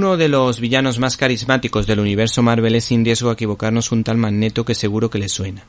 Uno de los villanos más carismáticos del universo Marvel es sin riesgo a equivocarnos un tal Magneto que seguro que le suena.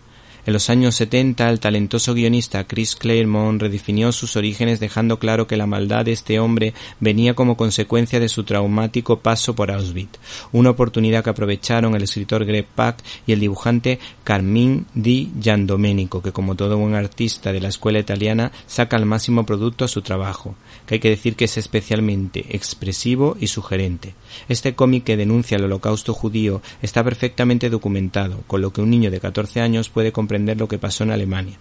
En los años 70, el talentoso guionista Chris Claremont redefinió sus orígenes dejando claro que la maldad de este hombre venía como consecuencia de su traumático paso por Auschwitz, una oportunidad que aprovecharon el escritor Greg Pak y el dibujante Carmine Di Giandomenico, que como todo buen artista de la escuela italiana saca al máximo producto a su trabajo, que hay que decir que es especialmente expresivo y sugerente. Este cómic que denuncia el holocausto judío está perfectamente documentado, con lo que un niño de 14 años puede comprender lo que pasó en Alemania.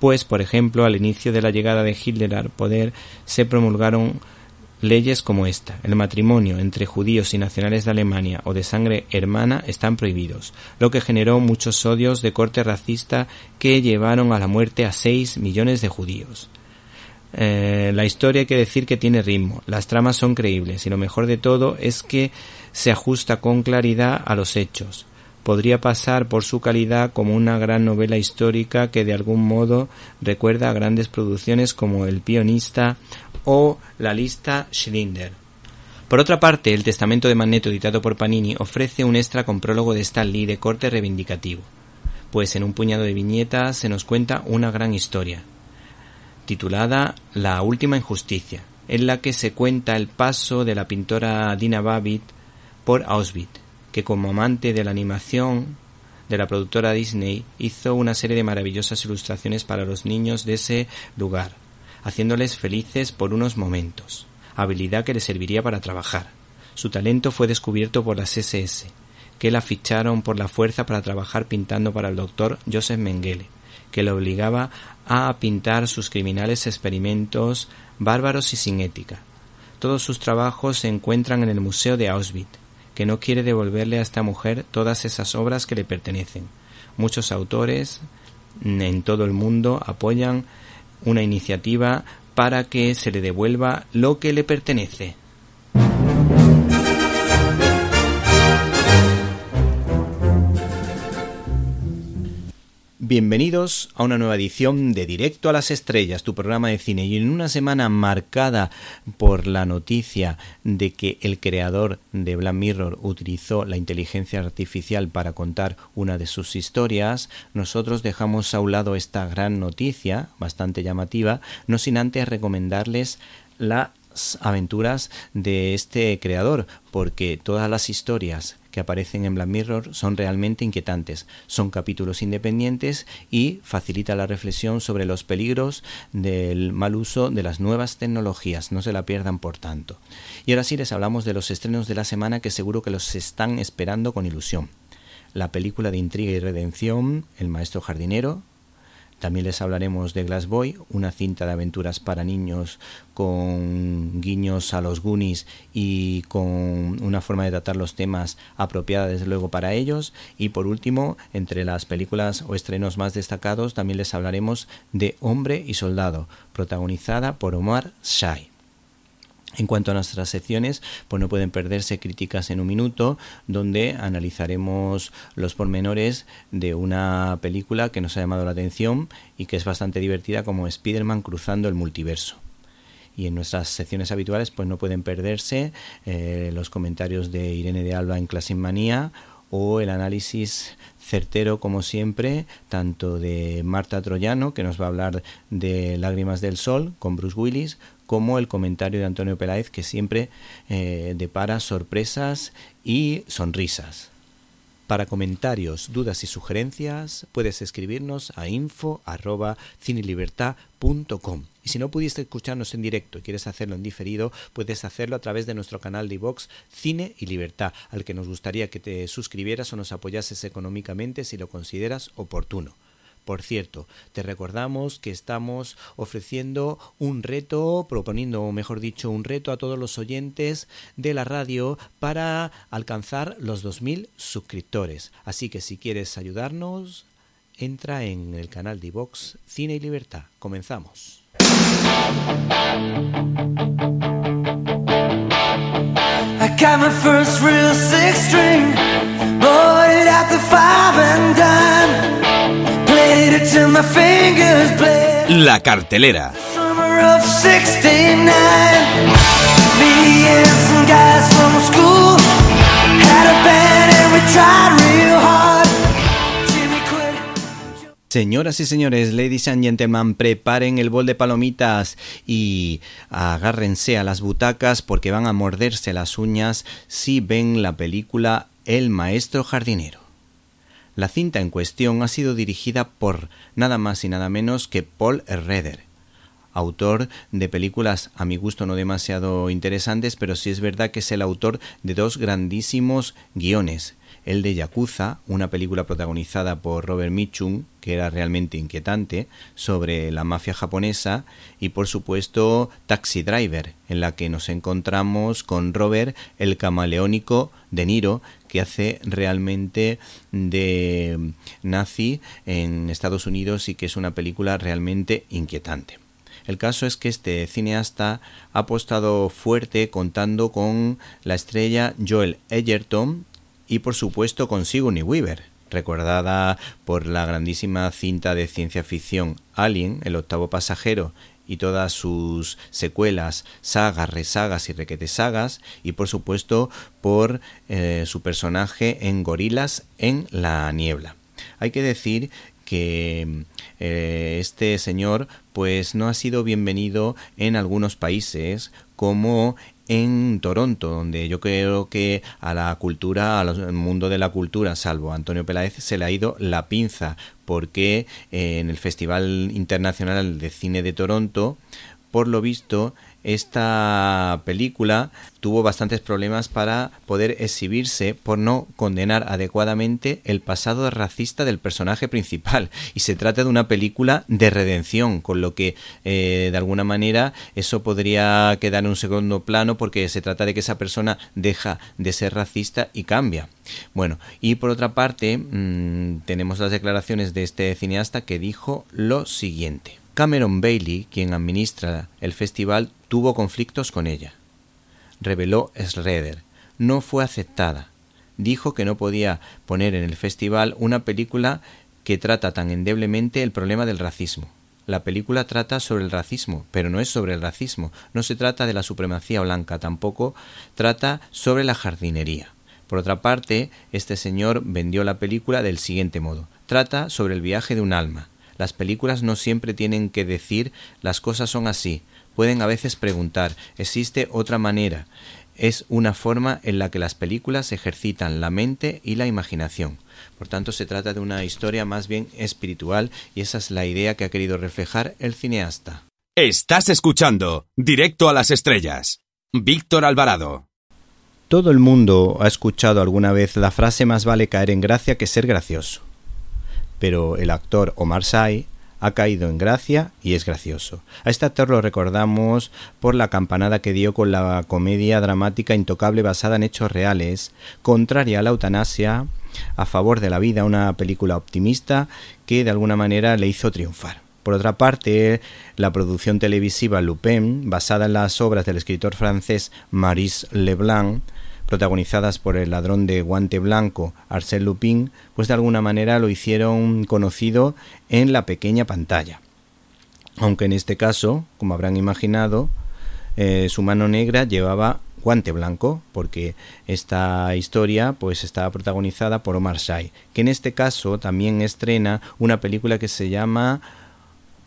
Pues, por ejemplo, al inicio de la llegada de Hitler al poder se promulgaron leyes como esta. El matrimonio entre judíos y nacionales de Alemania o de sangre hermana están prohibidos, lo que generó muchos odios de corte racista que llevaron a la muerte a seis millones de judíos. Eh, la historia hay que decir que tiene ritmo, las tramas son creíbles y lo mejor de todo es que se ajusta con claridad a los hechos podría pasar por su calidad como una gran novela histórica que de algún modo recuerda a grandes producciones como El Pionista o La lista Schindler. Por otra parte, el Testamento de Magneto editado por Panini ofrece un extra con prólogo de Stan Lee de corte reivindicativo, pues en un puñado de viñetas se nos cuenta una gran historia, titulada La última injusticia, en la que se cuenta el paso de la pintora Dina Babbitt por Auschwitz, que como amante de la animación de la productora Disney hizo una serie de maravillosas ilustraciones para los niños de ese lugar, haciéndoles felices por unos momentos, habilidad que le serviría para trabajar. Su talento fue descubierto por las SS, que la ficharon por la fuerza para trabajar pintando para el doctor Joseph Mengele, que le obligaba a pintar sus criminales experimentos bárbaros y sin ética. Todos sus trabajos se encuentran en el Museo de Auschwitz, que no quiere devolverle a esta mujer todas esas obras que le pertenecen. Muchos autores en todo el mundo apoyan una iniciativa para que se le devuelva lo que le pertenece. Bienvenidos a una nueva edición de Directo a las Estrellas, tu programa de cine. Y en una semana marcada por la noticia de que el creador de Black Mirror utilizó la inteligencia artificial para contar una de sus historias, nosotros dejamos a un lado esta gran noticia, bastante llamativa, no sin antes recomendarles las aventuras de este creador, porque todas las historias que aparecen en Black Mirror son realmente inquietantes. Son capítulos independientes y facilita la reflexión sobre los peligros del mal uso de las nuevas tecnologías. No se la pierdan por tanto. Y ahora sí les hablamos de los estrenos de la semana que seguro que los están esperando con ilusión. La película de intriga y redención, El maestro jardinero, también les hablaremos de Glass Boy, una cinta de aventuras para niños con guiños a los Goonies y con una forma de tratar los temas apropiada desde luego para ellos. Y por último, entre las películas o estrenos más destacados, también les hablaremos de Hombre y Soldado, protagonizada por Omar Shai. En cuanto a nuestras secciones, pues no pueden perderse críticas en un minuto, donde analizaremos los pormenores de una película que nos ha llamado la atención y que es bastante divertida como Spider-Man cruzando el multiverso. Y en nuestras secciones habituales, pues no pueden perderse eh, los comentarios de Irene de Alba en Classic Manía o el análisis certero como siempre, tanto de Marta Troyano, que nos va a hablar de Lágrimas del Sol con Bruce Willis, como el comentario de Antonio Peláez que siempre eh, depara sorpresas y sonrisas. Para comentarios, dudas y sugerencias puedes escribirnos a info@cinelibertad.com. Y si no pudiste escucharnos en directo y quieres hacerlo en diferido, puedes hacerlo a través de nuestro canal de iVox Cine y Libertad, al que nos gustaría que te suscribieras o nos apoyases económicamente si lo consideras oportuno. Por cierto, te recordamos que estamos ofreciendo un reto, proponiendo, mejor dicho, un reto a todos los oyentes de la radio para alcanzar los 2.000 suscriptores. Así que si quieres ayudarnos, entra en el canal de Vox Cine y Libertad. Comenzamos. La cartelera. Señoras y señores, ladies and gentlemen, preparen el bol de palomitas y agárrense a las butacas porque van a morderse las uñas si ven la película El maestro jardinero. La cinta en cuestión ha sido dirigida por nada más y nada menos que Paul Redder, autor de películas a mi gusto no demasiado interesantes, pero sí es verdad que es el autor de dos grandísimos guiones, el de Yakuza, una película protagonizada por Robert Mitchum, que era realmente inquietante, sobre la mafia japonesa, y por supuesto Taxi Driver, en la que nos encontramos con Robert, el camaleónico de Niro, que hace realmente de nazi en Estados Unidos y que es una película realmente inquietante. El caso es que este cineasta ha apostado fuerte contando con la estrella Joel Edgerton, y por supuesto con Sigourney Weaver, recordada por la grandísima cinta de ciencia ficción Alien, el octavo pasajero, y todas sus secuelas, sagas, resagas y requetesagas, y por supuesto por eh, su personaje en Gorilas en la niebla. Hay que decir que eh, este señor pues no ha sido bienvenido en algunos países como en Toronto, donde yo creo que a la cultura, al mundo de la cultura, salvo Antonio Peláez, se le ha ido la pinza, porque eh, en el Festival Internacional de Cine de Toronto, por lo visto, esta película tuvo bastantes problemas para poder exhibirse por no condenar adecuadamente el pasado racista del personaje principal. Y se trata de una película de redención con lo que eh, de alguna manera eso podría quedar en un segundo plano porque se trata de que esa persona deja de ser racista y cambia. Bueno y por otra parte mm, tenemos las declaraciones de este cineasta que dijo lo siguiente Cameron Bailey, quien administra el festival, tuvo conflictos con ella. Reveló Schroeder. No fue aceptada. Dijo que no podía poner en el festival una película que trata tan endeblemente el problema del racismo. La película trata sobre el racismo, pero no es sobre el racismo, no se trata de la supremacía blanca, tampoco trata sobre la jardinería. Por otra parte, este señor vendió la película del siguiente modo. Trata sobre el viaje de un alma, las películas no siempre tienen que decir las cosas son así. Pueden a veces preguntar, ¿existe otra manera? Es una forma en la que las películas ejercitan la mente y la imaginación. Por tanto, se trata de una historia más bien espiritual y esa es la idea que ha querido reflejar el cineasta. Estás escuchando Directo a las Estrellas. Víctor Alvarado. Todo el mundo ha escuchado alguna vez la frase más vale caer en gracia que ser gracioso pero el actor Omar Sy ha caído en gracia y es gracioso. A este actor lo recordamos por la campanada que dio con la comedia dramática intocable basada en hechos reales, contraria a la eutanasia, a favor de la vida, una película optimista que de alguna manera le hizo triunfar. Por otra parte, la producción televisiva Lupin, basada en las obras del escritor francés Maurice Leblanc, protagonizadas por el ladrón de guante blanco Arsène Lupin, pues de alguna manera lo hicieron conocido en la pequeña pantalla. Aunque en este caso, como habrán imaginado, eh, su mano negra llevaba guante blanco, porque esta historia pues está protagonizada por Omar Sy, que en este caso también estrena una película que se llama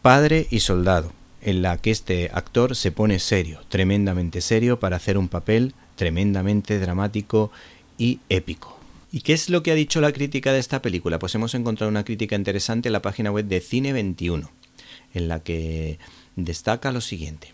Padre y Soldado, en la que este actor se pone serio, tremendamente serio, para hacer un papel tremendamente dramático y épico. ¿Y qué es lo que ha dicho la crítica de esta película? Pues hemos encontrado una crítica interesante en la página web de Cine 21, en la que destaca lo siguiente.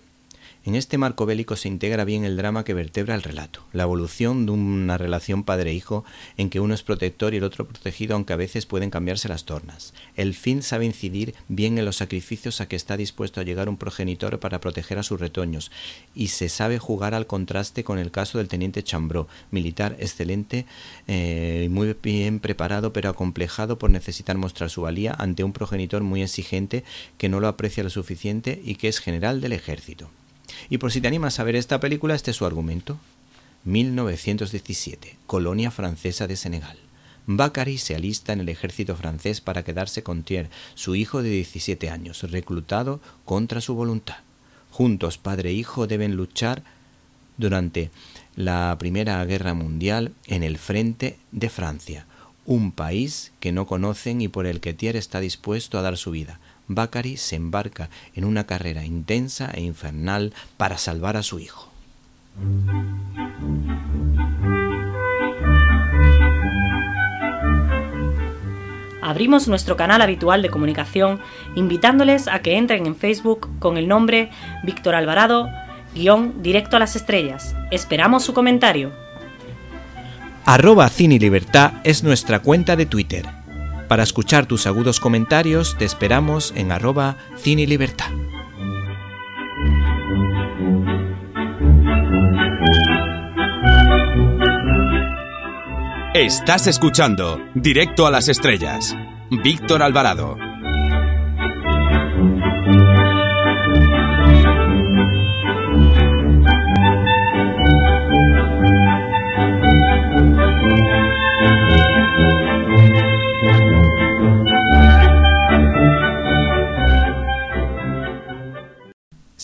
En este marco bélico se integra bien el drama que vertebra el relato, la evolución de una relación padre-hijo en que uno es protector y el otro protegido, aunque a veces pueden cambiarse las tornas. El fin sabe incidir bien en los sacrificios a que está dispuesto a llegar un progenitor para proteger a sus retoños, y se sabe jugar al contraste con el caso del teniente Chambró, militar excelente eh, muy bien preparado, pero acomplejado por necesitar mostrar su valía ante un progenitor muy exigente que no lo aprecia lo suficiente y que es general del ejército. Y por si te animas a ver esta película, este es su argumento. 1917, colonia francesa de Senegal. Bakary se alista en el ejército francés para quedarse con Thierry, su hijo de 17 años, reclutado contra su voluntad. Juntos, padre e hijo, deben luchar durante la Primera Guerra Mundial en el frente de Francia, un país que no conocen y por el que Thierry está dispuesto a dar su vida. Bakary se embarca en una carrera intensa e infernal para salvar a su hijo. Abrimos nuestro canal habitual de comunicación invitándoles a que entren en Facebook con el nombre Víctor Alvarado, guion directo a las estrellas. Esperamos su comentario. Arroba Cine Libertad es nuestra cuenta de Twitter para escuchar tus agudos comentarios te esperamos en arroba cine libertad. Estás escuchando Directo a las Estrellas. Víctor Alvarado.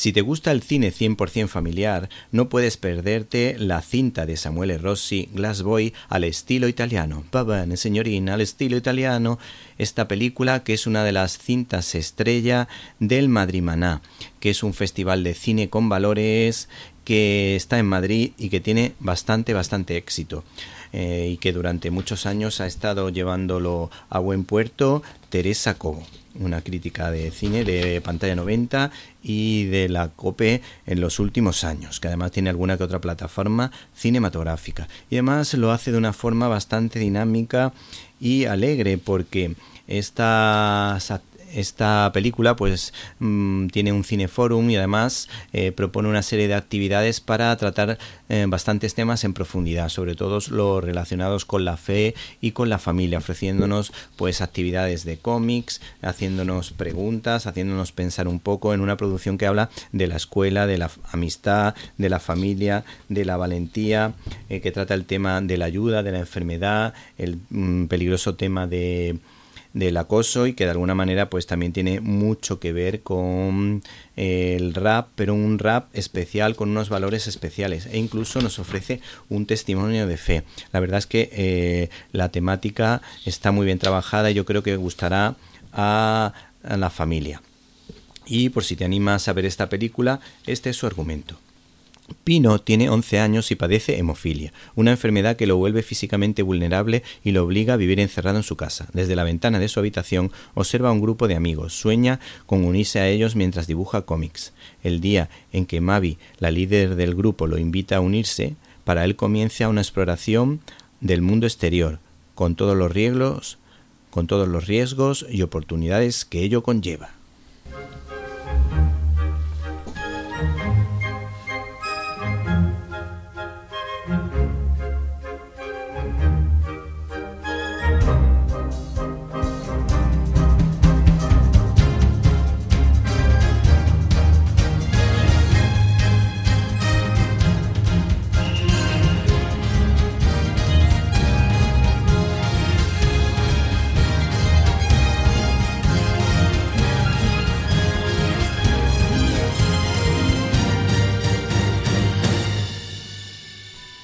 Si te gusta el cine 100% familiar, no puedes perderte la cinta de Samuele Rossi, Glass Boy, al estilo italiano. Babane, señorina, al estilo italiano. Esta película que es una de las cintas estrella del Madrimaná, que es un festival de cine con valores que está en Madrid y que tiene bastante, bastante éxito. Eh, y que durante muchos años ha estado llevándolo a buen puerto Teresa Cobo una crítica de cine de pantalla 90 y de la COPE en los últimos años, que además tiene alguna que otra plataforma cinematográfica. Y además lo hace de una forma bastante dinámica y alegre porque estas esta película pues mm, tiene un cineforum y además eh, propone una serie de actividades para tratar eh, bastantes temas en profundidad, sobre todo los relacionados con la fe y con la familia, ofreciéndonos pues actividades de cómics, haciéndonos preguntas, haciéndonos pensar un poco en una producción que habla de la escuela, de la amistad, de la familia, de la valentía, eh, que trata el tema de la ayuda, de la enfermedad, el mm, peligroso tema de del acoso y que de alguna manera pues también tiene mucho que ver con eh, el rap, pero un rap especial con unos valores especiales e incluso nos ofrece un testimonio de fe. La verdad es que eh, la temática está muy bien trabajada y yo creo que gustará a, a la familia. Y por si te animas a ver esta película, este es su argumento. Pino tiene 11 años y padece hemofilia, una enfermedad que lo vuelve físicamente vulnerable y lo obliga a vivir encerrado en su casa. Desde la ventana de su habitación observa a un grupo de amigos, sueña con unirse a ellos mientras dibuja cómics. El día en que Mavi, la líder del grupo, lo invita a unirse, para él comienza una exploración del mundo exterior, con todos los riesgos, con todos los riesgos y oportunidades que ello conlleva.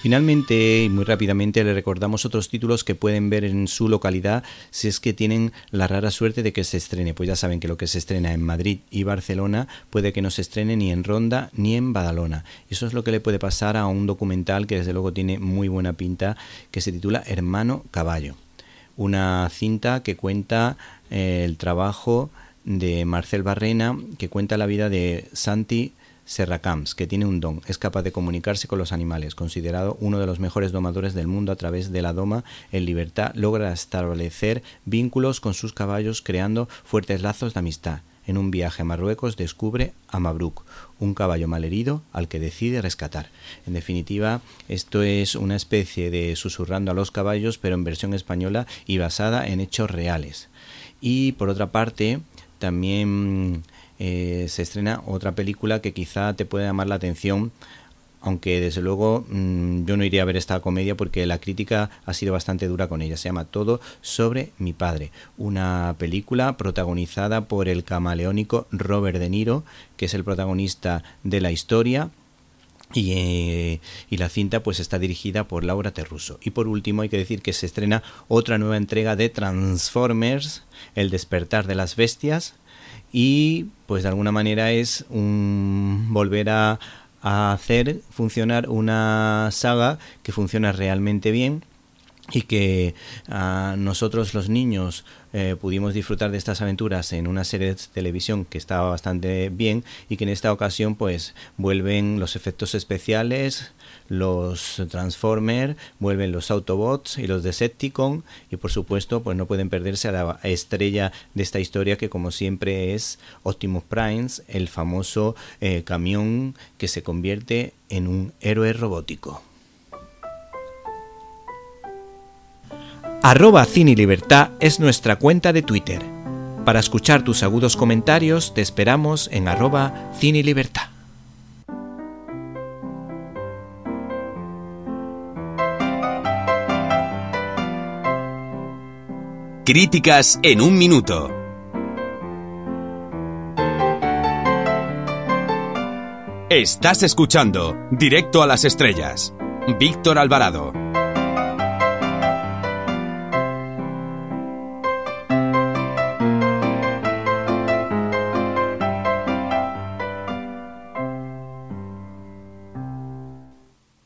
Finalmente, y muy rápidamente, le recordamos otros títulos que pueden ver en su localidad si es que tienen la rara suerte de que se estrene. Pues ya saben que lo que se estrena en Madrid y Barcelona puede que no se estrene ni en Ronda ni en Badalona. Eso es lo que le puede pasar a un documental que desde luego tiene muy buena pinta, que se titula Hermano Caballo. Una cinta que cuenta eh, el trabajo de Marcel Barrena, que cuenta la vida de Santi Serracams, que tiene un don, es capaz de comunicarse con los animales, considerado uno de los mejores domadores del mundo a través de la doma en libertad, logra establecer vínculos con sus caballos creando fuertes lazos de amistad. En un viaje a Marruecos descubre a Mabruk, un caballo malherido al que decide rescatar. En definitiva, esto es una especie de susurrando a los caballos, pero en versión española y basada en hechos reales. Y por otra parte, también eh, se estrena otra película que quizá te pueda llamar la atención aunque desde luego mm, yo no iría a ver esta comedia porque la crítica ha sido bastante dura con ella. Se llama Todo sobre mi padre, una película protagonizada por el camaleónico Robert De Niro, que es el protagonista de la historia. Y, eh, y, la cinta pues está dirigida por Laura Terruso. Y por último hay que decir que se estrena otra nueva entrega de Transformers, El despertar de las bestias, y pues de alguna manera es un volver a, hacer funcionar una saga que funciona realmente bien y que a nosotros los niños eh, pudimos disfrutar de estas aventuras en una serie de televisión que estaba bastante bien y que en esta ocasión pues vuelven los efectos especiales los Transformers, vuelven los Autobots y los Decepticon y por supuesto pues no pueden perderse a la estrella de esta historia que como siempre es Optimus Prime, el famoso eh, camión que se convierte en un héroe robótico. Arroba es nuestra cuenta de Twitter. Para escuchar tus agudos comentarios te esperamos en arroba Cine. Críticas en un minuto. Estás escuchando Directo a las Estrellas. Víctor Alvarado.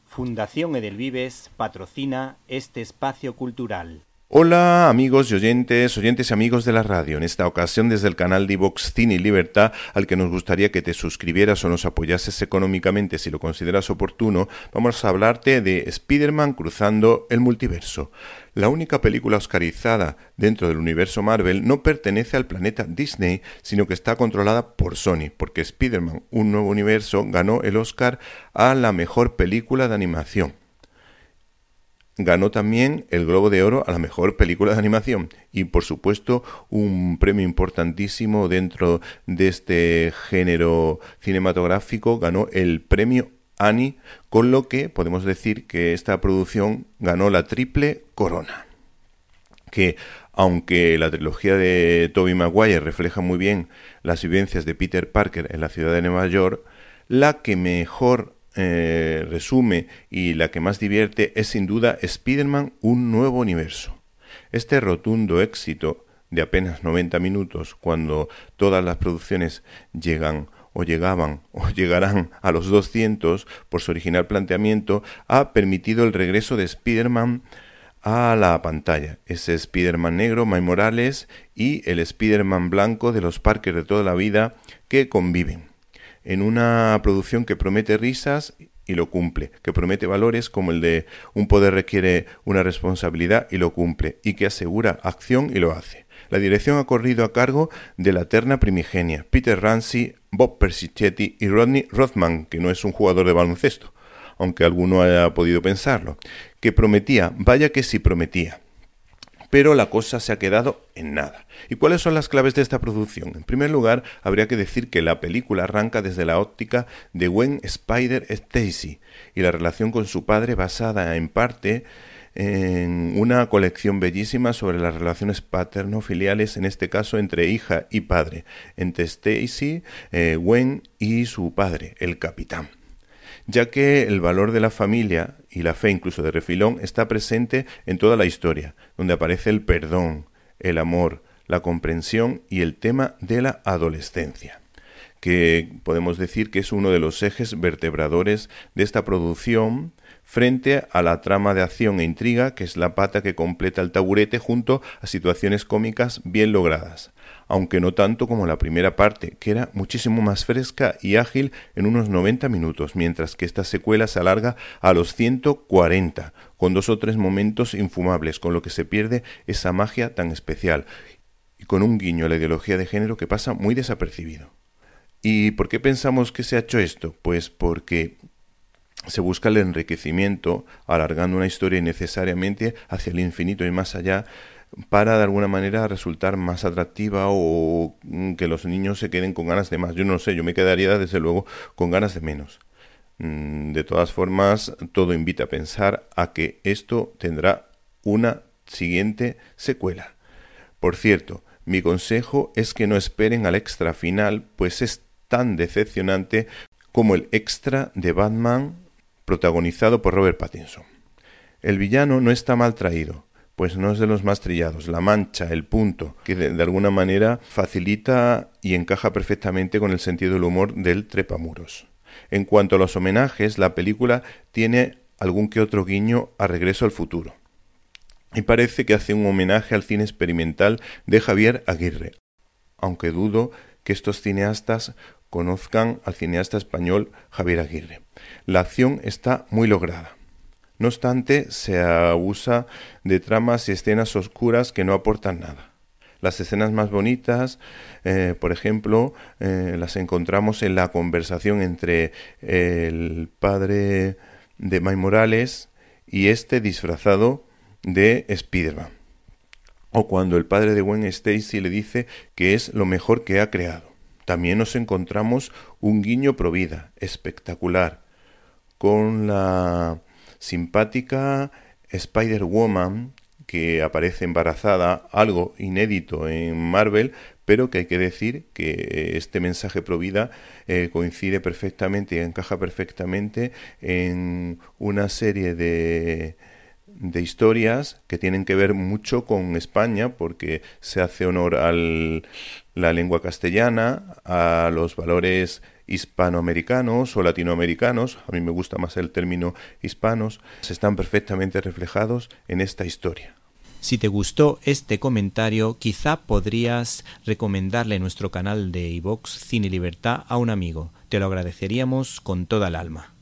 Fundación Edelvives patrocina este espacio cultural. Hola amigos y oyentes, oyentes y amigos de la radio, en esta ocasión desde el canal de Vox Cine y Libertad, al que nos gustaría que te suscribieras o nos apoyases económicamente si lo consideras oportuno, vamos a hablarte de Spider-Man cruzando el multiverso. La única película oscarizada dentro del universo Marvel no pertenece al planeta Disney, sino que está controlada por Sony, porque Spider-Man, un nuevo universo, ganó el Oscar a la mejor película de animación. Ganó también el Globo de Oro a la mejor película de animación y por supuesto un premio importantísimo dentro de este género cinematográfico ganó el premio Annie, con lo que podemos decir que esta producción ganó la triple corona. Que aunque la trilogía de Tobey Maguire refleja muy bien las vivencias de Peter Parker en la ciudad de Nueva York, la que mejor eh, resume y la que más divierte es sin duda Spider-Man Un Nuevo Universo. Este rotundo éxito de apenas 90 minutos, cuando todas las producciones llegan o llegaban o llegarán a los 200 por su original planteamiento, ha permitido el regreso de Spider-Man a la pantalla. Ese Spider-Man negro, Mike Morales, y el Spider-Man blanco de los parques de toda la vida que conviven en una producción que promete risas y lo cumple, que promete valores como el de un poder requiere una responsabilidad y lo cumple, y que asegura acción y lo hace. La dirección ha corrido a cargo de la terna primigenia, Peter Ramsey, Bob Persichetti y Rodney Rothman, que no es un jugador de baloncesto, aunque alguno haya podido pensarlo, que prometía, vaya que sí prometía pero la cosa se ha quedado en nada. ¿Y cuáles son las claves de esta producción? En primer lugar, habría que decir que la película arranca desde la óptica de Gwen Spider Stacy y la relación con su padre basada en parte en una colección bellísima sobre las relaciones paterno-filiales, en este caso entre hija y padre, entre Stacy, eh, Gwen y su padre, el capitán. Ya que el valor de la familia y la fe incluso de refilón está presente en toda la historia, donde aparece el perdón, el amor, la comprensión y el tema de la adolescencia que podemos decir que es uno de los ejes vertebradores de esta producción frente a la trama de acción e intriga que es la pata que completa el taburete junto a situaciones cómicas bien logradas, aunque no tanto como la primera parte, que era muchísimo más fresca y ágil en unos 90 minutos, mientras que esta secuela se alarga a los 140, con dos o tres momentos infumables, con lo que se pierde esa magia tan especial y con un guiño a la ideología de género que pasa muy desapercibido. ¿Y por qué pensamos que se ha hecho esto? Pues porque se busca el enriquecimiento, alargando una historia innecesariamente hacia el infinito y más allá, para de alguna manera resultar más atractiva o que los niños se queden con ganas de más. Yo no sé, yo me quedaría desde luego con ganas de menos. Mm, de todas formas, todo invita a pensar a que esto tendrá una siguiente secuela. Por cierto, mi consejo es que no esperen al extra final, pues es tan decepcionante como el extra de Batman protagonizado por Robert Pattinson. El villano no está mal traído, pues no es de los más trillados. La mancha, el punto, que de, alguna manera facilita y encaja perfectamente con el sentido del humor del trepamuros. En cuanto a los homenajes, la película tiene algún que otro guiño a Regreso al futuro. Y parece que hace un homenaje al cine experimental de Javier Aguirre, aunque dudo que estos cineastas conozcan al cineasta español Javier Aguirre. La acción está muy lograda. No obstante, se abusa de tramas y escenas oscuras que no aportan nada. Las escenas más bonitas, eh, por ejemplo, eh, las encontramos en la conversación entre el padre de May Morales y este disfrazado de Spiderman. O cuando el padre de Gwen Stacy le dice que es lo mejor que ha creado. También nos encontramos un guiño provida, espectacular, con la simpática Spider-Woman que aparece embarazada, algo inédito en Marvel, pero que hay que decir que este mensaje provida eh, coincide perfectamente y encaja perfectamente en una serie de de historias que tienen que ver mucho con España porque se hace honor a la lengua castellana, a los valores hispanoamericanos o latinoamericanos, a mí me gusta más el término hispanos, están perfectamente reflejados en esta historia. Si te gustó este comentario, quizá podrías recomendarle nuestro canal de iVox Cine Libertad a un amigo. Te lo agradeceríamos con toda el alma.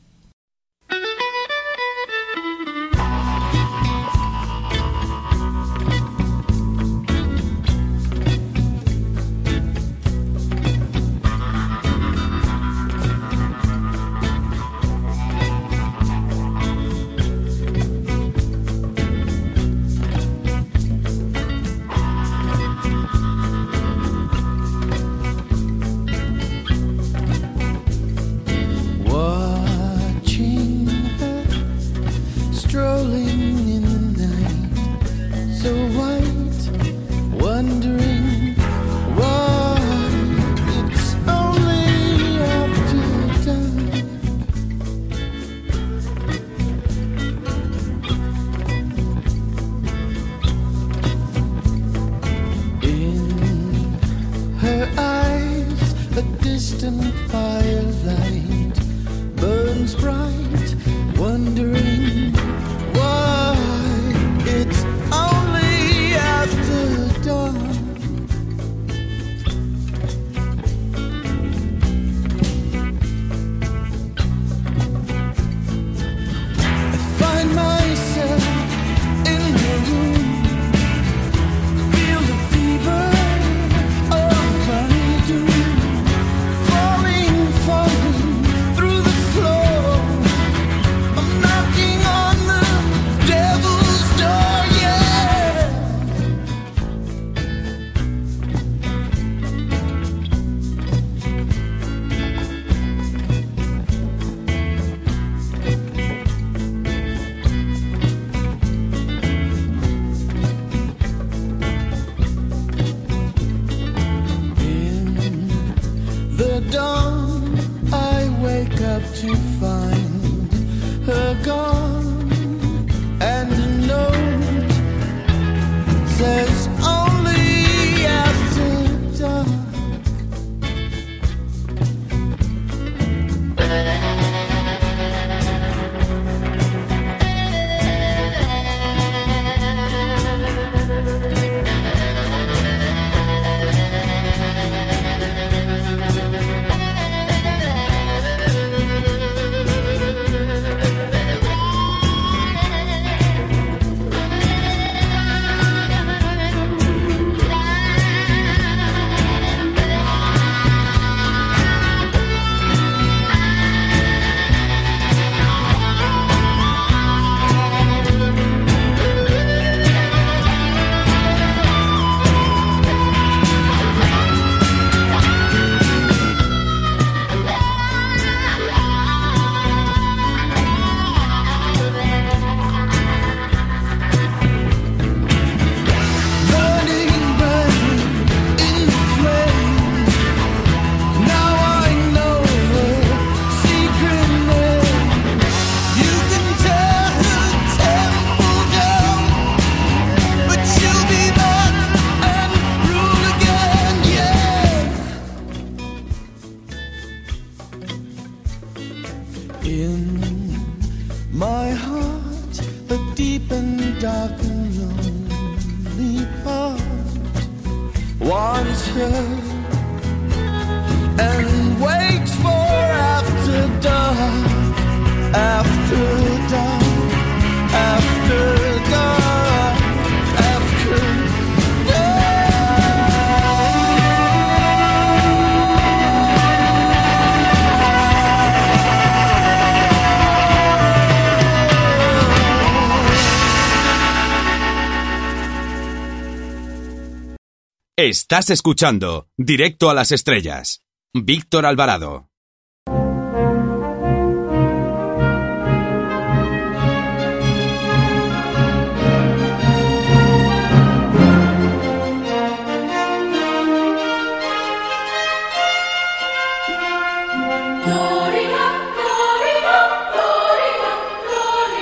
Estás escuchando Directo a las Estrellas. Víctor Alvarado.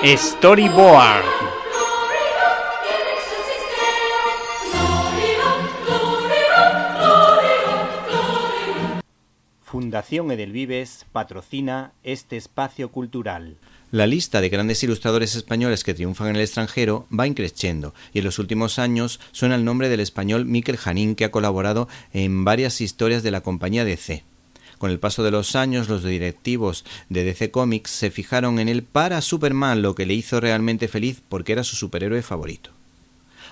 Storyboard. Fundación Edelvives patrocina este espacio cultural. La lista de grandes ilustradores españoles que triunfan en el extranjero va increciendo y en los últimos años suena el nombre del español Miquel Janín que ha colaborado en varias historias de la compañía DC. Con el paso de los años, los directivos de DC Comics se fijaron en él para Superman, lo que le hizo realmente feliz porque era su superhéroe favorito.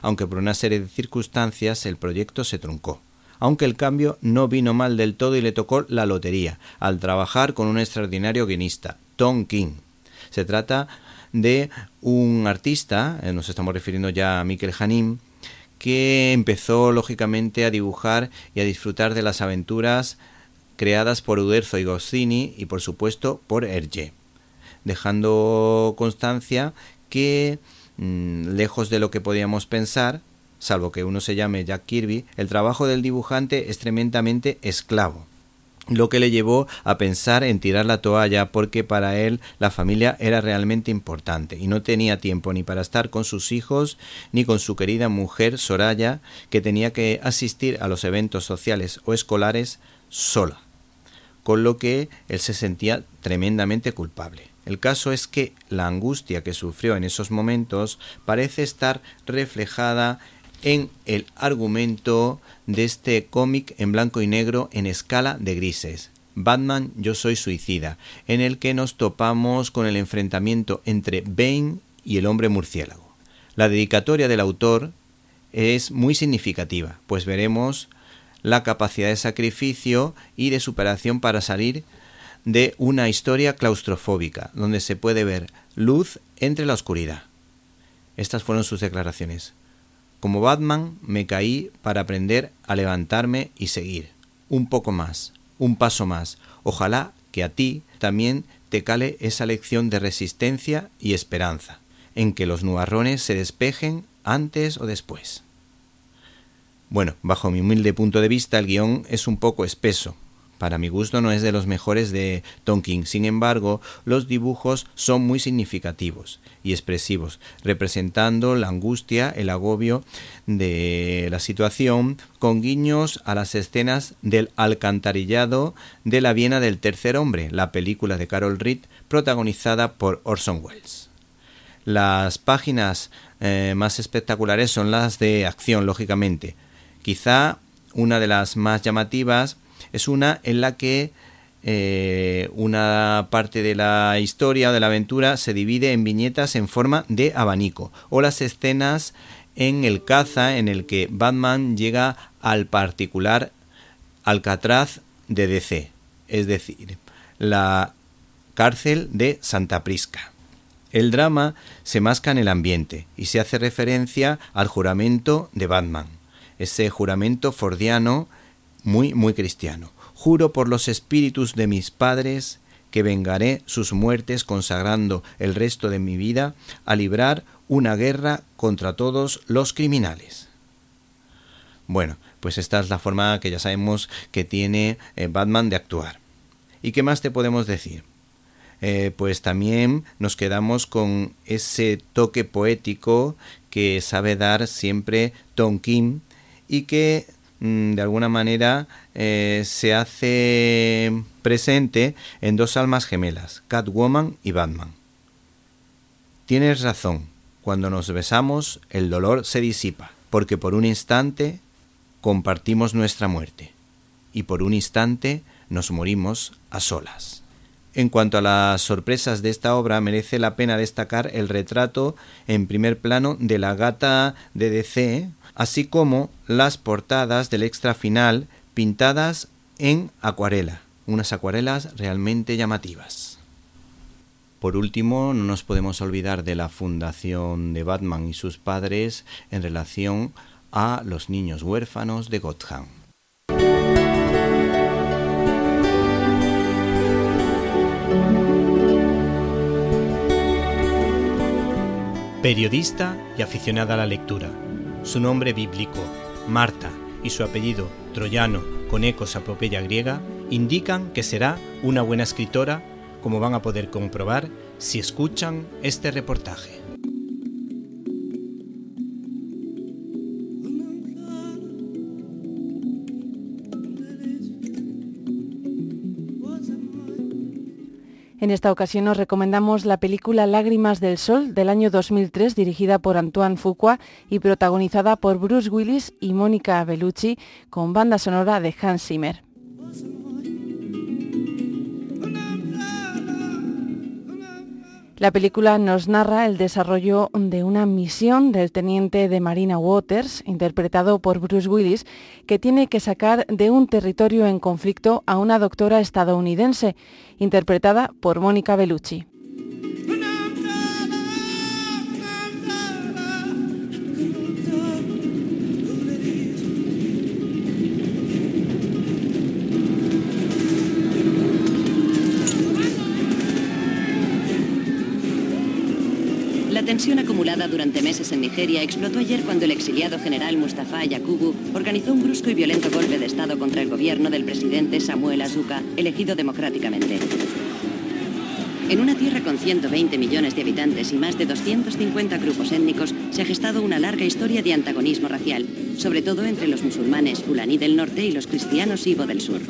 Aunque por una serie de circunstancias el proyecto se truncó. Aunque el cambio no vino mal del todo y le tocó la lotería, al trabajar con un extraordinario guionista, Tom King. Se trata de un artista, eh, nos estamos refiriendo ya a Mikel Hanim, que empezó lógicamente a dibujar y a disfrutar de las aventuras creadas por Uderzo y Goscinny y por supuesto por Hergé, dejando constancia que, mm, lejos de lo que podíamos pensar, salvo que uno se llame Jack Kirby, el trabajo del dibujante es tremendamente esclavo lo que le llevó a pensar en tirar la toalla porque para él la familia era realmente importante y no tenía tiempo ni para estar con sus hijos ni con su querida mujer Soraya que tenía que asistir a los eventos sociales o escolares sola con lo que él se sentía tremendamente culpable. El caso es que la angustia que sufrió en esos momentos parece estar reflejada el argumento de este cómic en blanco y negro en escala de grises. Batman Yo Soy Suicida, en el que nos topamos con el enfrentamiento entre Bane y el hombre murciélago. La dedicatoria del autor es muy significativa, pues veremos la capacidad de sacrificio y de superación para salir de una historia claustrofóbica, donde se puede ver luz entre la oscuridad. Estas fueron sus declaraciones. Como Batman me caí para aprender a levantarme y seguir. Un poco más, un paso más. Ojalá que a ti también te cale esa lección de resistencia y esperanza, en que los nubarrones se despejen antes o después. Bueno, bajo mi humilde punto de vista, el guion es un poco espeso. Para mi gusto no es de los mejores de Tonkin. Sin embargo, los dibujos son muy significativos y expresivos, representando la angustia, el agobio de la situación, con guiños a las escenas del alcantarillado de la Viena del Tercer Hombre, la película de Carol Reed protagonizada por Orson Welles. Las páginas eh, más espectaculares son las de acción, lógicamente, Quizá una de las más llamativas es una en la que eh, una parte de la historia o de la aventura se divide en viñetas en forma de abanico o las escenas en el caza en el que Batman llega al particular Alcatraz de DC, es decir, la cárcel de Santa Prisca. El drama se masca en el ambiente y se hace referencia al juramento de Batman ese juramento fordiano muy, muy cristiano. Juro por los espíritus de mis padres que vengaré sus muertes consagrando el resto de mi vida a librar una guerra contra todos los criminales. Bueno, pues esta es la forma que ya sabemos que tiene eh, Batman de actuar. ¿Y qué más te podemos decir? Eh, pues también nos quedamos con ese toque poético que sabe dar siempre Tom King y que de alguna manera eh, se hace presente en dos almas gemelas, Catwoman y Batman. Tienes razón, cuando nos besamos el dolor se disipa, porque por un instante compartimos nuestra muerte y por un instante nos morimos a solas. En cuanto a las sorpresas de esta obra, merece la pena destacar el retrato en primer plano de la gata de DC, así como las portadas del extra final pintadas en acuarela, unas acuarelas realmente llamativas. Por último, no nos podemos olvidar de la fundación de Batman y sus padres en relación a los niños huérfanos de Gotham. Periodista y aficionada a la lectura. Su nombre bíblico, Marta, y su apellido, troyano, con ecos a griega, indican que será una buena escritora, como van a poder comprobar si escuchan este reportaje. En esta ocasión nos recomendamos la película Lágrimas del Sol del año 2003 dirigida por Antoine Fuqua y protagonizada por Bruce Willis y Mónica Bellucci con banda sonora de Hans Zimmer. La película nos narra el desarrollo de una misión del teniente de Marina Waters, interpretado por Bruce Willis, que tiene que sacar de un territorio en conflicto a una doctora estadounidense, interpretada por Mónica Bellucci. La tensión acumulada durante meses en Nigeria explotó ayer cuando el exiliado general Mustafa Yakubu organizó un brusco y violento golpe de Estado contra el gobierno del presidente Samuel Azuka, elegido democráticamente. En una tierra con 120 millones de habitantes y más de 250 grupos étnicos, se ha gestado una larga historia de antagonismo racial, sobre todo entre los musulmanes fulaní del norte y los cristianos ibo del sur.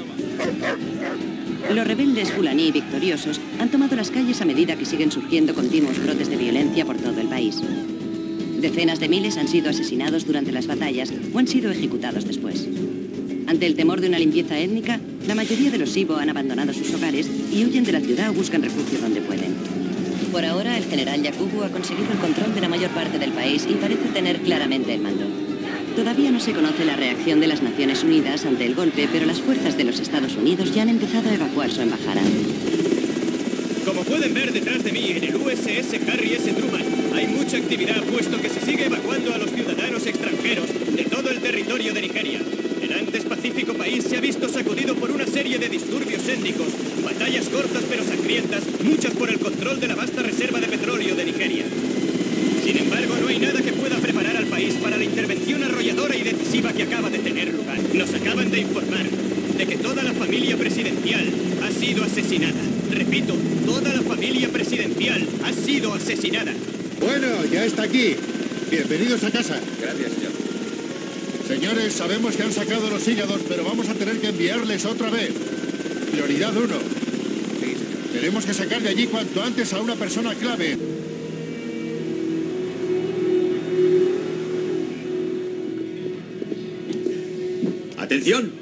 Los rebeldes fulaní victoriosos han tomado las calles a medida que siguen surgiendo continuos brotes de violencia por todo el país. Decenas de miles han sido asesinados durante las batallas o han sido ejecutados después. Ante el temor de una limpieza étnica, la mayoría de los Ibo han abandonado sus hogares y huyen de la ciudad o buscan refugio donde pueden. Por ahora, el general Yakubu ha conseguido el control de la mayor parte del país y parece tener claramente el mando. Todavía no se conoce la reacción de las Naciones Unidas ante el golpe, pero las fuerzas de los Estados Unidos ya han empezado a evacuar su embajada. Como pueden ver detrás de mí en el USS Harry S. Truman, hay mucha actividad puesto que se sigue evacuando a los ciudadanos extranjeros de todo el territorio de Nigeria. El antes pacífico país se ha visto sacudido por una serie de disturbios étnicos, batallas cortas pero sangrientas, muchas por el control de la vasta reserva de petróleo de Nigeria. Sin embargo, no hay nada que pueda preparar al país para la intervención arrolladora y decisiva que acaba de tener lugar. Nos acaban de informar de que toda la familia presidencial ha sido asesinada. Repito, toda la familia presidencial ha sido asesinada. Bueno, ya está aquí. Bienvenidos a casa. Gracias, señor. Señores, sabemos que han sacado los hígados, pero vamos a tener que enviarles otra vez. Prioridad uno. Tenemos que sacar de allí cuanto antes a una persona clave. ¡Atención!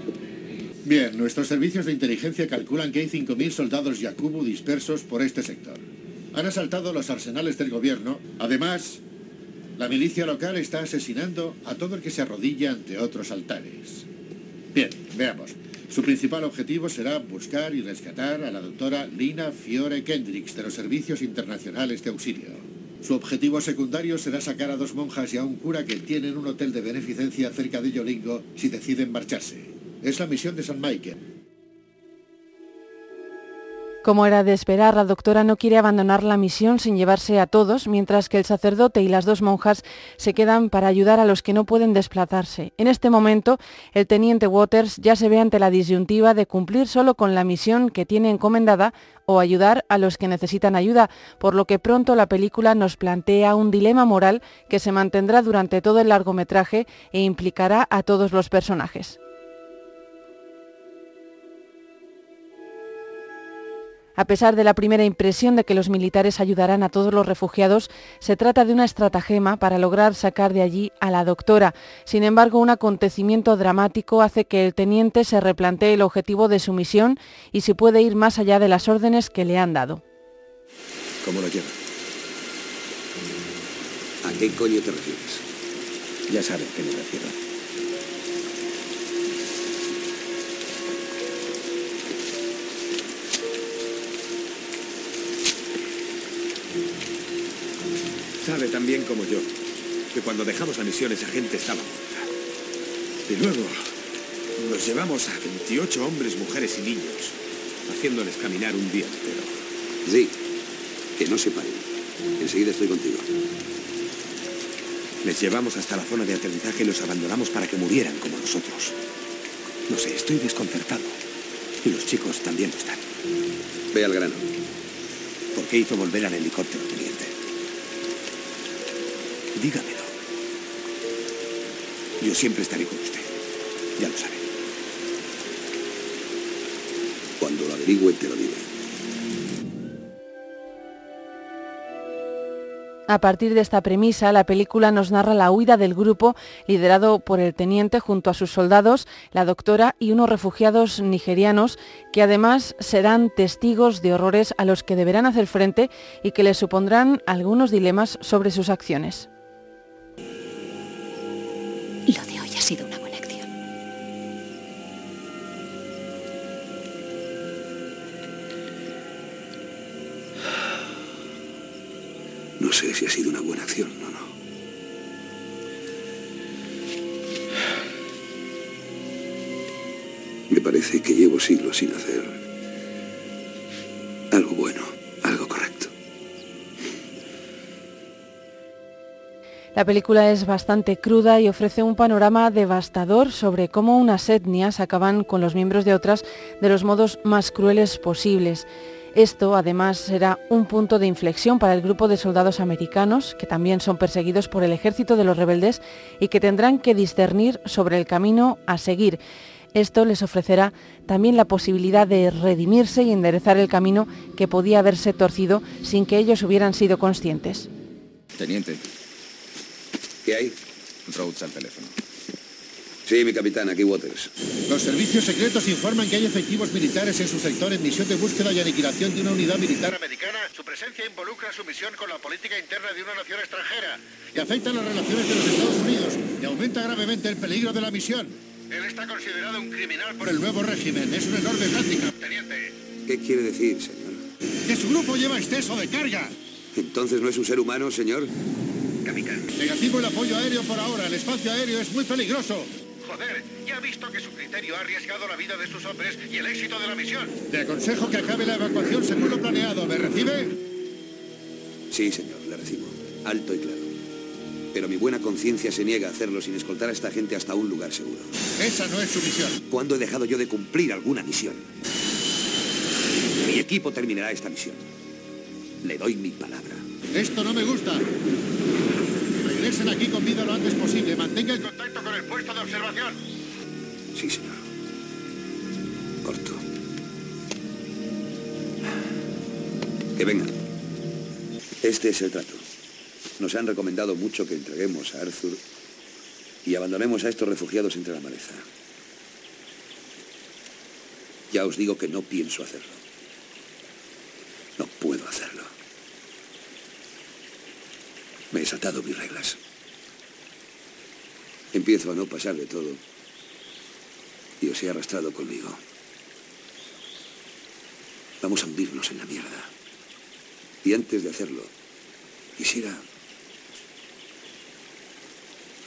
Bien, nuestros servicios de inteligencia calculan que hay 5.000 soldados Yakubu dispersos por este sector. Han asaltado los arsenales del gobierno. Además, la milicia local está asesinando a todo el que se arrodilla ante otros altares. Bien, veamos. Su principal objetivo será buscar y rescatar a la doctora Lina Fiore Kendricks de los Servicios Internacionales de Auxilio. Su objetivo secundario será sacar a dos monjas y a un cura que tienen un hotel de beneficencia cerca de Yolingo si deciden marcharse. Es la misión de San Michael. Como era de esperar, la doctora no quiere abandonar la misión sin llevarse a todos, mientras que el sacerdote y las dos monjas se quedan para ayudar a los que no pueden desplazarse. En este momento, el teniente Waters ya se ve ante la disyuntiva de cumplir solo con la misión que tiene encomendada o ayudar a los que necesitan ayuda, por lo que pronto la película nos plantea un dilema moral que se mantendrá durante todo el largometraje e implicará a todos los personajes. A pesar de la primera impresión de que los militares ayudarán a todos los refugiados, se trata de una estratagema para lograr sacar de allí a la doctora. Sin embargo, un acontecimiento dramático hace que el teniente se replantee el objetivo de su misión y si puede ir más allá de las órdenes que le han dado. ¿Cómo lo lleva? ¿A qué coño te refieres? Ya sabes a qué me refiero. Sabe tan bien como yo que cuando dejamos la misión esa gente estaba muerta. Y luego nos llevamos a 28 hombres, mujeres y niños, haciéndoles caminar un día entero. Sí, que no se paren. Enseguida estoy contigo. Les llevamos hasta la zona de aterrizaje y los abandonamos para que murieran como nosotros. No sé, estoy desconcertado. Y los chicos también lo están. Ve al grano. ¿Por qué hizo volver al helicóptero, teniente? Dígamelo. Yo siempre estaré con usted. Ya lo sabe. Cuando lo averigüe te lo diré. A partir de esta premisa, la película nos narra la huida del grupo liderado por el teniente junto a sus soldados, la doctora y unos refugiados nigerianos que además serán testigos de horrores a los que deberán hacer frente y que les supondrán algunos dilemas sobre sus acciones. Sé si ha sido una buena acción o no. Me parece que llevo siglos sin hacer algo bueno, algo correcto. La película es bastante cruda y ofrece un panorama devastador sobre cómo unas etnias acaban con los miembros de otras de los modos más crueles posibles. Esto, además, será un punto de inflexión para el grupo de soldados americanos, que también son perseguidos por el ejército de los rebeldes y que tendrán que discernir sobre el camino a seguir. Esto les ofrecerá también la posibilidad de redimirse y enderezar el camino que podía haberse torcido sin que ellos hubieran sido conscientes. Teniente, ¿Qué hay? Rhodes al teléfono. Sí, mi capitán, aquí Waters. Los servicios secretos informan que hay efectivos militares en su sector en misión de búsqueda y aniquilación de una unidad militar americana. Su presencia involucra su misión con la política interna de una nación extranjera y afecta las relaciones de los Estados Unidos y aumenta gravemente el peligro de la misión. Él está considerado un criminal por el nuevo régimen. Es un enorme hándicap, teniente. ¿Qué quiere decir, señor? Que su grupo lleva exceso de carga. ¿Entonces no es un ser humano, señor? Capitán. Negativo el apoyo aéreo por ahora. El espacio aéreo es muy peligroso. Joder, ya ha visto que su criterio ha arriesgado la vida de sus hombres y el éxito de la misión. Le aconsejo que acabe la evacuación según lo planeado. ¿Me recibe? Sí, señor, le recibo. Alto y claro. Pero mi buena conciencia se niega a hacerlo sin escoltar a esta gente hasta un lugar seguro. Esa no es su misión. ¿Cuándo he dejado yo de cumplir alguna misión? Mi equipo terminará esta misión. Le doy mi palabra. Esto no me gusta. Aquí con vida lo antes posible. Mantenga el contacto con el puesto de observación. Sí, señor. Corto. Que vengan. Este es el trato. Nos han recomendado mucho que entreguemos a Arthur y abandonemos a estos refugiados entre la maleza. Ya os digo que no pienso hacerlo. No puedo hacerlo. Saltado mis reglas. Empiezo a no pasar de todo y os he arrastrado conmigo. Vamos a hundirnos en la mierda. Y antes de hacerlo, quisiera...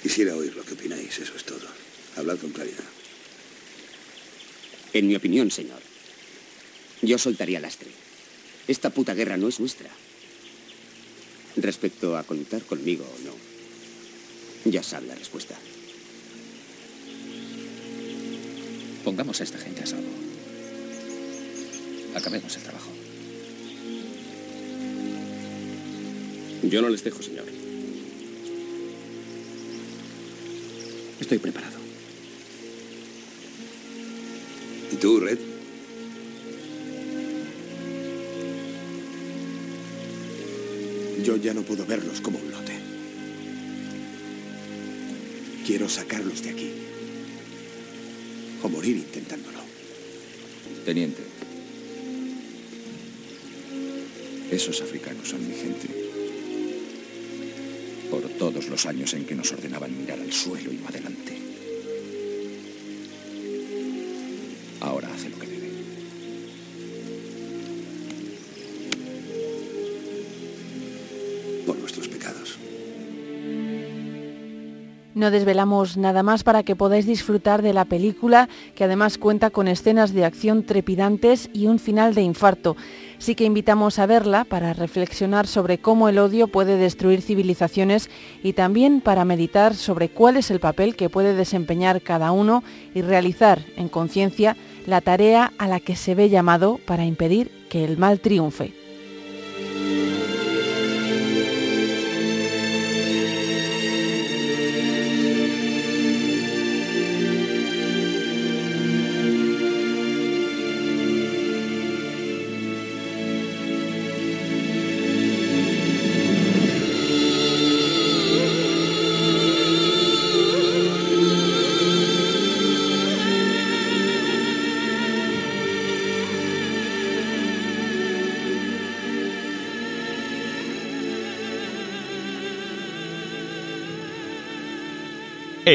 Quisiera oír lo que opináis, eso es todo. Hablad con claridad. En mi opinión, señor, yo soltaría lastre. Esta puta guerra no es nuestra. Respecto a contar conmigo o no, ya sabe la respuesta. Pongamos a esta gente a salvo. Acabemos el trabajo. Yo no les dejo, señor. Estoy preparado. ¿Y tú, Red? Ya no puedo verlos como un lote. Quiero sacarlos de aquí. O morir intentándolo. Teniente. Esos africanos son mi gente. Por todos los años en que nos ordenaban mirar al suelo y no adelante. Ahora hace lo que No desvelamos nada más para que podáis disfrutar de la película, que además cuenta con escenas de acción trepidantes y un final de infarto. Sí que invitamos a verla para reflexionar sobre cómo el odio puede destruir civilizaciones y también para meditar sobre cuál es el papel que puede desempeñar cada uno y realizar en conciencia la tarea a la que se ve llamado para impedir que el mal triunfe.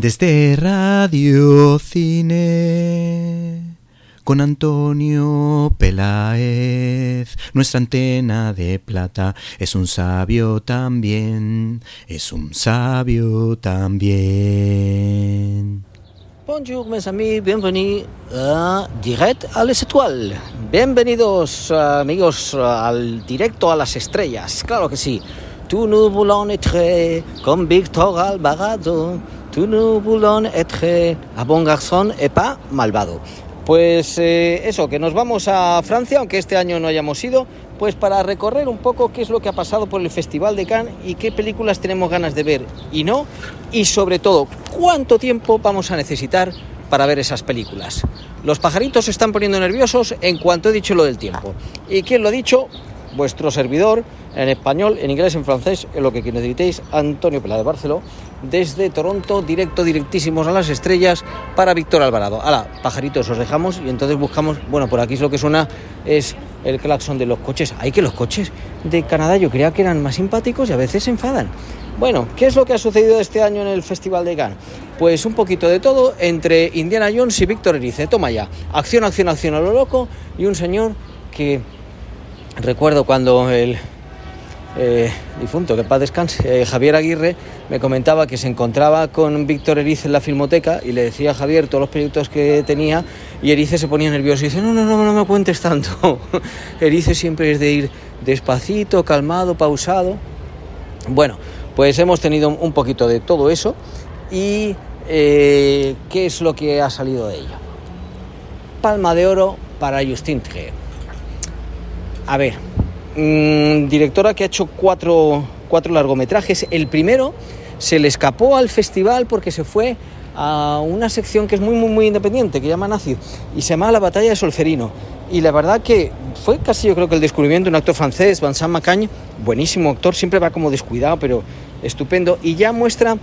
Desde Radio Cine con Antonio Peláez, nuestra antena de plata es un sabio también, es un sabio también. Bonjour mes amis, bienvenue a Direct à les Étoiles. Bienvenidos amigos al directo a las estrellas, claro que sí. Tu nous voulons être comme Victor Alvarado. Tu nous voulons être un bon garçon et pas malvado. Pues eh, eso, que nos vamos a Francia, aunque este año no hayamos ido, pues para recorrer un poco qué es lo que ha pasado por el Festival de Cannes y qué películas tenemos ganas de ver y no, y sobre todo, cuánto tiempo vamos a necesitar para ver esas películas. Los pajaritos se están poniendo nerviosos en cuanto he dicho lo del tiempo. ¿Y quién lo ha dicho? Vuestro servidor, en español, en inglés, en francés, en lo que necesitéis, Antonio Pela de Barceló, desde Toronto, directo, directísimos a las estrellas para Víctor Alvarado. Hala, pajaritos, os dejamos y entonces buscamos, bueno, por aquí es lo que suena es el claxon de los coches. Hay que los coches de Canadá yo creía que eran más simpáticos y a veces se enfadan. Bueno, ¿qué es lo que ha sucedido este año en el Festival de Cannes? Pues un poquito de todo entre Indiana Jones y Víctor Erice. Toma ya, acción, acción, acción a lo loco y un señor que recuerdo cuando el eh, difunto, que paz descanse, eh, Javier Aguirre, me comentaba que se encontraba con Víctor Erice en la filmoteca y le decía a Javier todos los proyectos que tenía y Erice se ponía nervioso y dice, no, no, no, no me cuentes tanto. Erice siempre es de ir despacito, calmado, pausado. Bueno, pues hemos tenido un poquito de todo eso y eh, ¿qué es lo que ha salido de ello? Palma de oro para Justin Trier. A ver, mmm, directora que ha hecho cuatro, cuatro largometrajes. El primero se le escapó al festival porque se fue a una sección que es muy, muy, muy independiente, que llama Nazi, y se llama La Batalla de Solferino. Y la verdad que fue casi yo creo que el descubrimiento de un actor francés, Vincent Macagne, buenísimo actor, siempre va como descuidado, pero estupendo, y ya muestra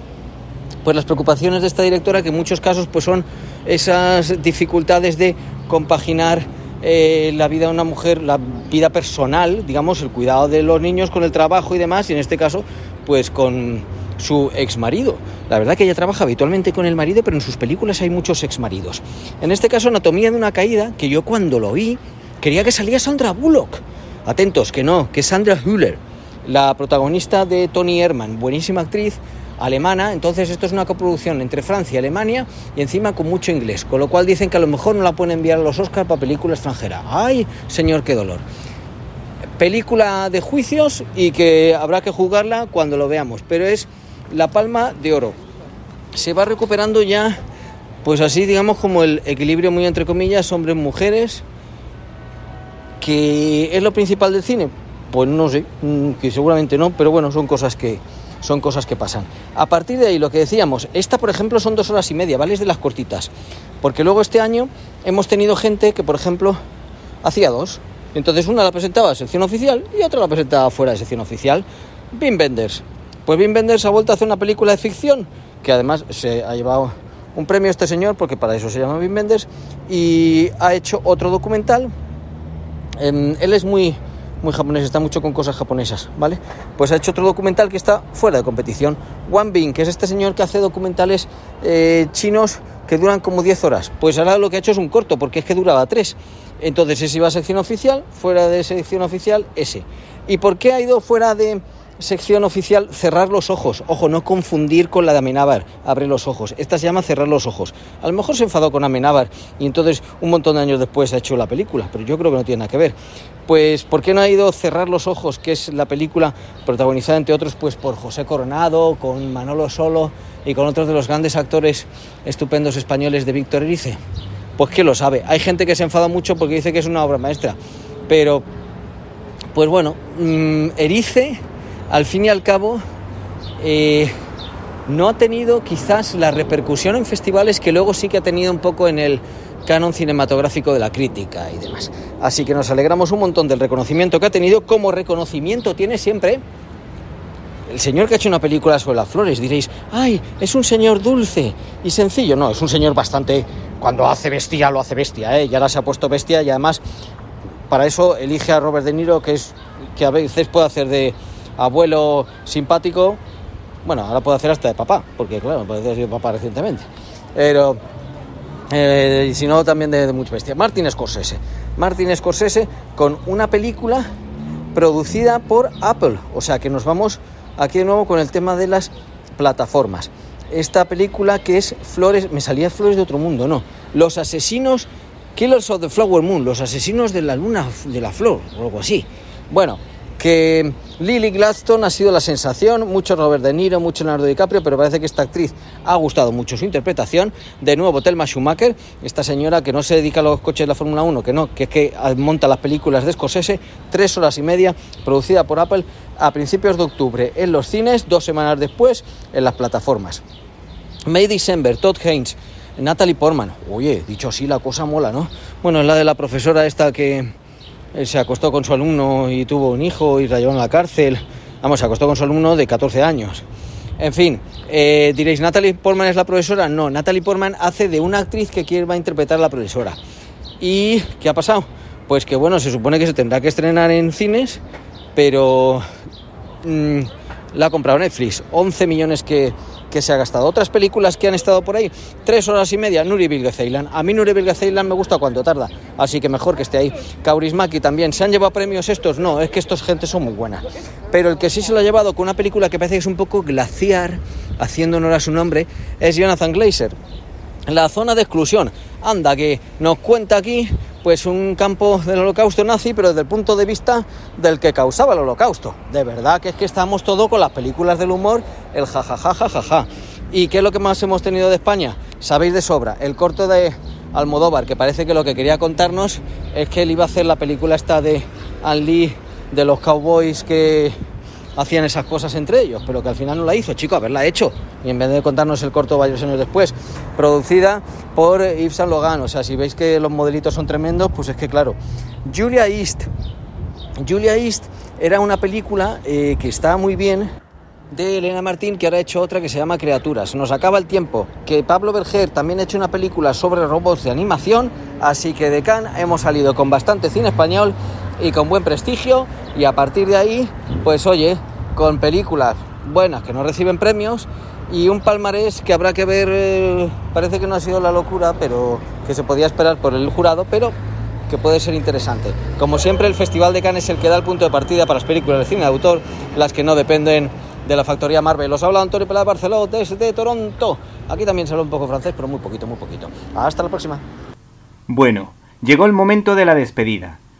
pues las preocupaciones de esta directora que en muchos casos pues son esas dificultades de compaginar eh, la vida de una mujer, la vida personal, digamos, el cuidado de los niños con el trabajo y demás, y en este caso, pues con su ex marido. La verdad que ella trabaja habitualmente con el marido, pero en sus películas hay muchos ex maridos. En este caso, Anatomía de una caída, que yo cuando lo vi quería que salía Sandra Bullock. Atentos, que no, que Sandra Hüller, la protagonista de Tony Herman, buenísima actriz alemana, entonces esto es una coproducción entre Francia y Alemania y encima con mucho inglés, con lo cual dicen que a lo mejor no la pueden enviar a los Oscars para película extranjera. ¡Ay, señor, qué dolor! Película de juicios y que habrá que juzgarla cuando lo veamos, pero es la palma de oro. Se va recuperando ya, pues así digamos como el equilibrio muy entre comillas, hombres-mujeres, que es lo principal del cine. Pues no sé, mm, que seguramente no, pero bueno, son cosas que, son cosas que pasan. A partir de ahí, lo que decíamos, esta por ejemplo son dos horas y media, ¿vale? Es de las cortitas. Porque luego este año hemos tenido gente que, por ejemplo, hacía dos. Entonces una la presentaba a sección oficial y otra la presentaba fuera de sección oficial. Bim Benders. Pues Bim Benders ha vuelto a hacer una película de ficción, que además se ha llevado un premio este señor, porque para eso se llama Bim Benders, y ha hecho otro documental. Em, él es muy muy japonés, está mucho con cosas japonesas, ¿vale? Pues ha hecho otro documental que está fuera de competición. One Bing, que es este señor que hace documentales eh, chinos que duran como 10 horas. Pues ahora lo que ha hecho es un corto, porque es que duraba 3. Entonces ese iba a sección oficial, fuera de sección oficial, ese. ¿Y por qué ha ido fuera de sección oficial cerrar los ojos. Ojo, no confundir con la de Amenábar, abre los ojos. Esta se llama cerrar los ojos. A lo mejor se enfadó con Amenábar y entonces un montón de años después ha hecho la película, pero yo creo que no tiene nada que ver. Pues, ¿por qué no ha ido Cerrar los Ojos, que es la película protagonizada, entre otros, pues por José Coronado, con Manolo Solo y con otros de los grandes actores estupendos españoles de Víctor Erice? Pues que lo sabe. Hay gente que se enfada mucho porque dice que es una obra maestra, pero, pues bueno, mm, Erice, al fin y al cabo, eh, no ha tenido quizás la repercusión en festivales que luego sí que ha tenido un poco en el canon cinematográfico de la crítica y demás. Así que nos alegramos un montón del reconocimiento que ha tenido, como reconocimiento tiene siempre el señor que ha hecho una película sobre las flores. Diréis, ay, es un señor dulce y sencillo. No, es un señor bastante... Cuando hace bestia, lo hace bestia, ¿eh? Y ahora se ha puesto bestia y además para eso elige a Robert De Niro, que, es, que a veces puede hacer de abuelo simpático. Bueno, ahora puede hacer hasta de papá, porque claro, puede hacer de papá recientemente. Pero eh, si no, también de, de mucha bestia. Martin Scorsese. Martin Scorsese con una película producida por Apple. O sea que nos vamos aquí de nuevo con el tema de las plataformas. Esta película que es Flores, me salía Flores de otro mundo, no. Los asesinos, Killers of the Flower Moon, los asesinos de la luna de la flor, o algo así. Bueno, que Lily Gladstone ha sido la sensación, mucho Robert De Niro, mucho Leonardo DiCaprio, pero parece que esta actriz ha gustado mucho su interpretación. De nuevo, Thelma Schumacher, esta señora que no se dedica a los coches de la Fórmula 1, que no, que es que monta las películas de Scorsese, tres horas y media, producida por Apple a principios de octubre en los cines, dos semanas después en las plataformas. May December, Todd Haynes, Natalie Portman. Oye, dicho así, la cosa mola, ¿no? Bueno, es la de la profesora esta que se acostó con su alumno y tuvo un hijo y la llevó la cárcel. Vamos, se acostó con su alumno de 14 años. En fin, eh, diréis, ¿Natalie Portman es la profesora? No, Natalie Portman hace de una actriz que quiere va a interpretar a la profesora. ¿Y qué ha pasado? Pues que bueno, se supone que se tendrá que estrenar en cines, pero mm, la ha comprado Netflix. 11 millones que, que se ha gastado. Otras películas que han estado por ahí, tres horas y media, Nuri Bilge Ceylan. A mí Nuri Bilge Ceylan me gusta cuando tarda, así que mejor que esté ahí. Kaurismaki también. ¿Se han llevado premios estos? No, es que estos gente son muy buenas. Pero el que sí se lo ha llevado con una película que parece que es un poco glaciar, haciendo honor a su nombre, es Jonathan Glazer. La zona de exclusión. Anda, que nos cuenta aquí pues un campo del holocausto nazi, pero desde el punto de vista del que causaba el holocausto. De verdad que es que estamos todo con las películas del humor, el jajajajajaja. ¿Y qué es lo que más hemos tenido de España? Sabéis de sobra, el corto de Almodóvar, que parece que lo que quería contarnos es que él iba a hacer la película esta de An Lee, de los cowboys que hacían esas cosas entre ellos, pero que al final no la hizo, chico, haberla hecho. Y en vez de contarnos el corto varios años después, producida por Yves Saint Logan. O sea, si veis que los modelitos son tremendos, pues es que claro. Julia East. Julia East era una película eh, que estaba muy bien, de Elena Martín, que ahora ha hecho otra que se llama Criaturas. Nos acaba el tiempo. Que Pablo Berger también ha hecho una película sobre robots de animación. Así que de Cannes hemos salido con bastante cine español y con buen prestigio. Y a partir de ahí, pues oye, con películas buenas que no reciben premios y un palmarés que habrá que ver. eh, parece que no ha sido la locura, pero que se podía esperar por el jurado, pero que puede ser interesante. Como siempre, el Festival de Cannes es el que da el punto de partida para las películas de cine de autor, las que no dependen de la factoría Marvel. Os habla Antonio Pelá de Barcelona desde Toronto. Aquí también se habla un poco francés, pero muy poquito, muy poquito. Hasta la próxima. Bueno, llegó el momento de la despedida.